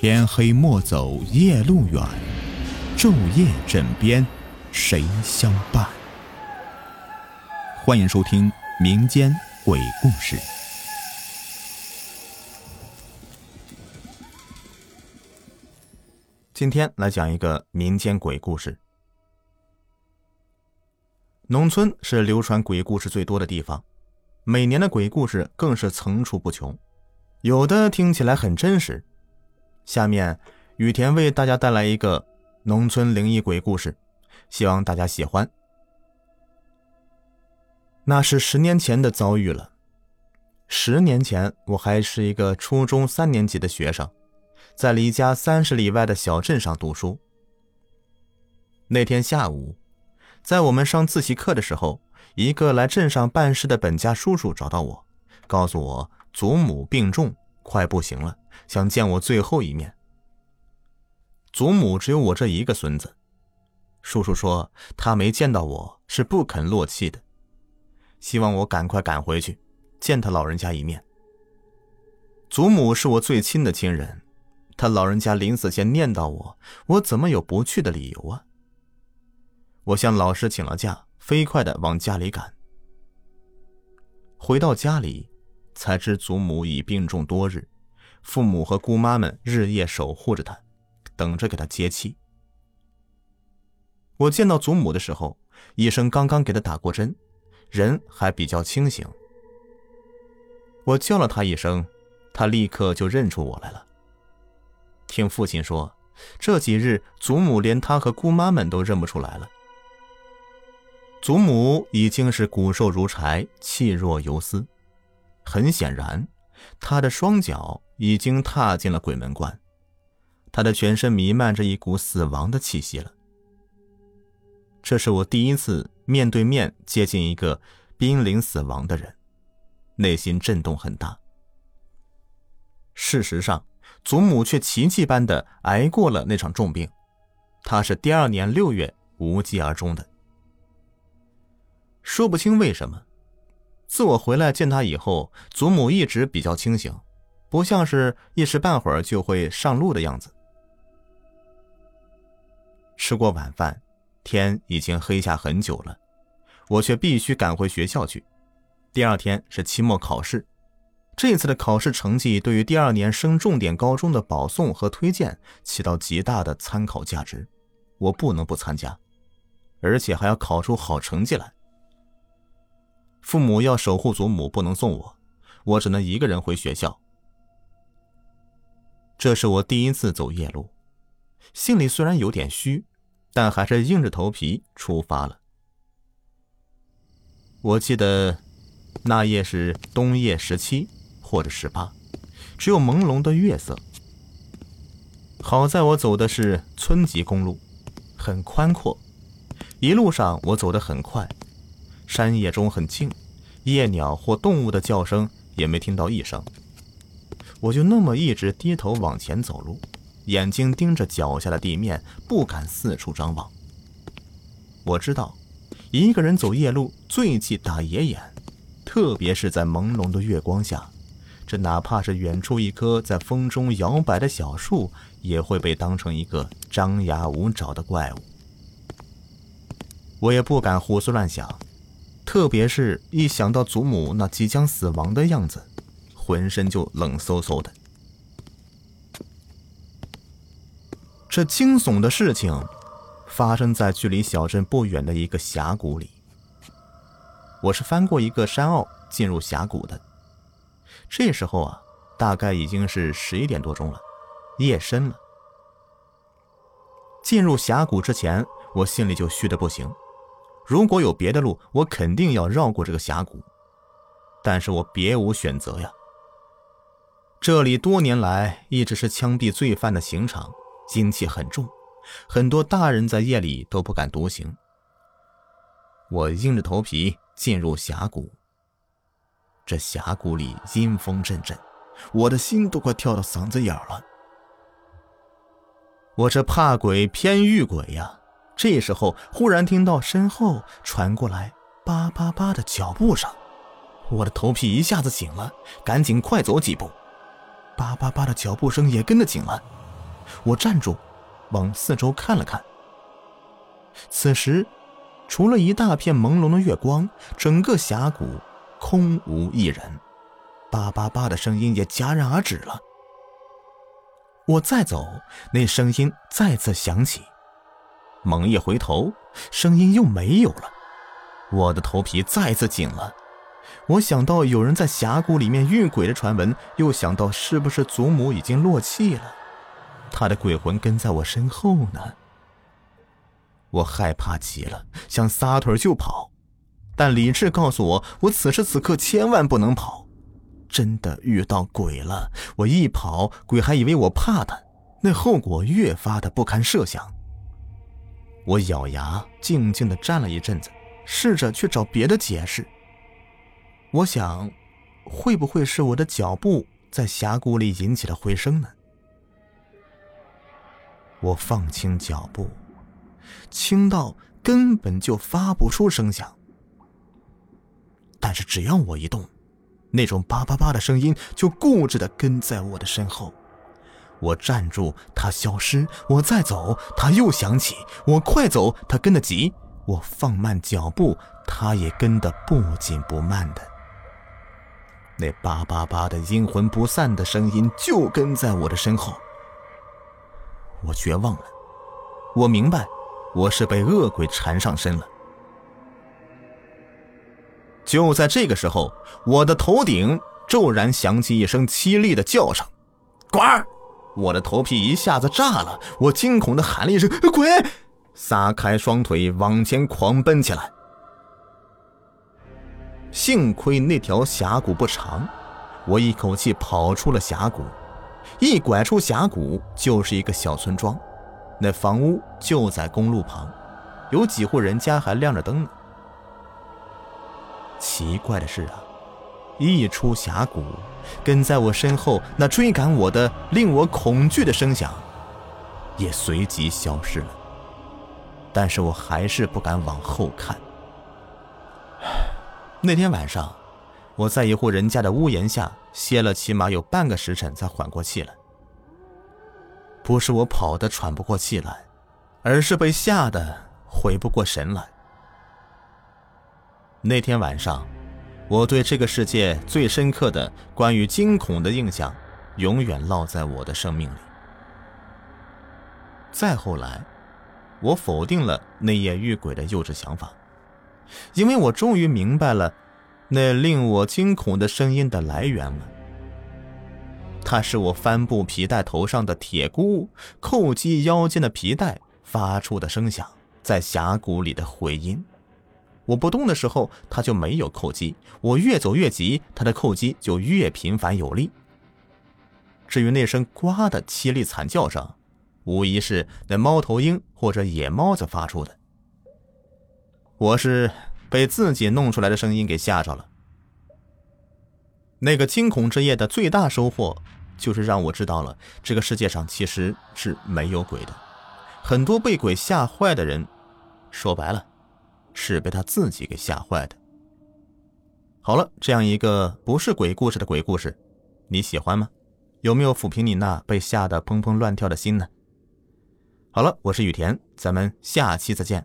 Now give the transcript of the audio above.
天黑莫走夜路远，昼夜枕边谁相伴？欢迎收听民间鬼故事。今天来讲一个民间鬼故事。农村是流传鬼故事最多的地方，每年的鬼故事更是层出不穷，有的听起来很真实。下面，雨田为大家带来一个农村灵异鬼故事，希望大家喜欢。那是十年前的遭遇了。十年前，我还是一个初中三年级的学生。在离家三十里外的小镇上读书。那天下午，在我们上自习课的时候，一个来镇上办事的本家叔叔找到我，告诉我祖母病重，快不行了，想见我最后一面。祖母只有我这一个孙子，叔叔说他没见到我是不肯落气的，希望我赶快赶回去见他老人家一面。祖母是我最亲的亲人。他老人家临死前念叨我，我怎么有不去的理由啊？我向老师请了假，飞快的往家里赶。回到家里，才知祖母已病重多日，父母和姑妈们日夜守护着她，等着给她接气。我见到祖母的时候，医生刚刚给她打过针，人还比较清醒。我叫了她一声，她立刻就认出我来了。听父亲说，这几日祖母连他和姑妈们都认不出来了。祖母已经是骨瘦如柴、气若游丝，很显然，他的双脚已经踏进了鬼门关，他的全身弥漫着一股死亡的气息了。这是我第一次面对面接近一个濒临死亡的人，内心震动很大。事实上。祖母却奇迹般的挨过了那场重病，她是第二年六月无疾而终的。说不清为什么，自我回来见她以后，祖母一直比较清醒，不像是一时半会儿就会上路的样子。吃过晚饭，天已经黑下很久了，我却必须赶回学校去。第二天是期末考试。这次的考试成绩对于第二年升重点高中的保送和推荐起到极大的参考价值，我不能不参加，而且还要考出好成绩来。父母要守护祖母，不能送我，我只能一个人回学校。这是我第一次走夜路，心里虽然有点虚，但还是硬着头皮出发了。我记得那夜是冬夜十七。或者十八，只有朦胧的月色。好在我走的是村级公路，很宽阔，一路上我走得很快，山野中很静，夜鸟或动物的叫声也没听到一声。我就那么一直低头往前走路，眼睛盯着脚下的地面，不敢四处张望。我知道，一个人走夜路最忌打野眼，特别是在朦胧的月光下。这哪怕是远处一棵在风中摇摆的小树，也会被当成一个张牙舞爪的怪物。我也不敢胡思乱想，特别是一想到祖母那即将死亡的样子，浑身就冷飕飕的。这惊悚的事情发生在距离小镇不远的一个峡谷里。我是翻过一个山坳进入峡谷的。这时候啊，大概已经是十一点多钟了，夜深了。进入峡谷之前，我心里就虚的不行。如果有别的路，我肯定要绕过这个峡谷，但是我别无选择呀。这里多年来一直是枪毙罪犯的刑场，阴气很重，很多大人在夜里都不敢独行。我硬着头皮进入峡谷。这峡谷里阴风阵阵，我的心都快跳到嗓子眼了。我这怕鬼偏遇鬼呀！这时候忽然听到身后传过来叭叭叭的脚步声，我的头皮一下子紧了，赶紧快走几步。叭叭叭的脚步声也跟着紧了，我站住，往四周看了看。此时，除了一大片朦胧的月光，整个峡谷空无一人，叭叭叭的声音也戛然而止了。我再走，那声音再次响起。猛一回头，声音又没有了。我的头皮再次紧了。我想到有人在峡谷里面遇鬼的传闻，又想到是不是祖母已经落气了，她的鬼魂跟在我身后呢？我害怕极了，想撒腿就跑，但理智告诉我，我此时此刻千万不能跑。真的遇到鬼了，我一跑，鬼还以为我怕他，那后果越发的不堪设想。我咬牙，静静的站了一阵子，试着去找别的解释。我想，会不会是我的脚步在峡谷里引起了回声呢？我放轻脚步，轻到根本就发不出声响。但是只要我一动，那种叭叭叭的声音就固执的跟在我的身后。我站住，它消失；我再走，它又响起；我快走，它跟得急；我放慢脚步，它也跟得不紧不慢的。那叭叭叭的阴魂不散的声音就跟在我的身后。我绝望了，我明白，我是被恶鬼缠上身了。就在这个时候，我的头顶骤然响起一声凄厉的叫声：“滚！”我的头皮一下子炸了，我惊恐的喊了一声：“鬼！”撒开双腿往前狂奔起来。幸亏那条峡谷不长，我一口气跑出了峡谷。一拐出峡谷，就是一个小村庄，那房屋就在公路旁，有几户人家还亮着灯呢。奇怪的是啊，一出峡谷，跟在我身后那追赶我的、令我恐惧的声响，也随即消失了。但是我还是不敢往后看。那天晚上，我在一户人家的屋檐下歇了起码有半个时辰，才缓过气来。不是我跑得喘不过气来，而是被吓得回不过神来。那天晚上，我对这个世界最深刻的关于惊恐的印象，永远烙在我的生命里。再后来，我否定了那夜遇鬼的幼稚想法。因为我终于明白了，那令我惊恐的声音的来源了。它是我帆布皮带头上的铁箍扣击腰间的皮带发出的声响，在峡谷里的回音。我不动的时候，它就没有扣击；我越走越急，它的扣击就越频繁有力。至于那声“呱”的凄厉惨叫声，无疑是那猫头鹰或者野猫子发出的。我是被自己弄出来的声音给吓着了。那个惊恐之夜的最大收获，就是让我知道了这个世界上其实是没有鬼的。很多被鬼吓坏的人，说白了，是被他自己给吓坏的。好了，这样一个不是鬼故事的鬼故事，你喜欢吗？有没有抚平你那被吓得砰砰乱跳的心呢？好了，我是雨田，咱们下期再见。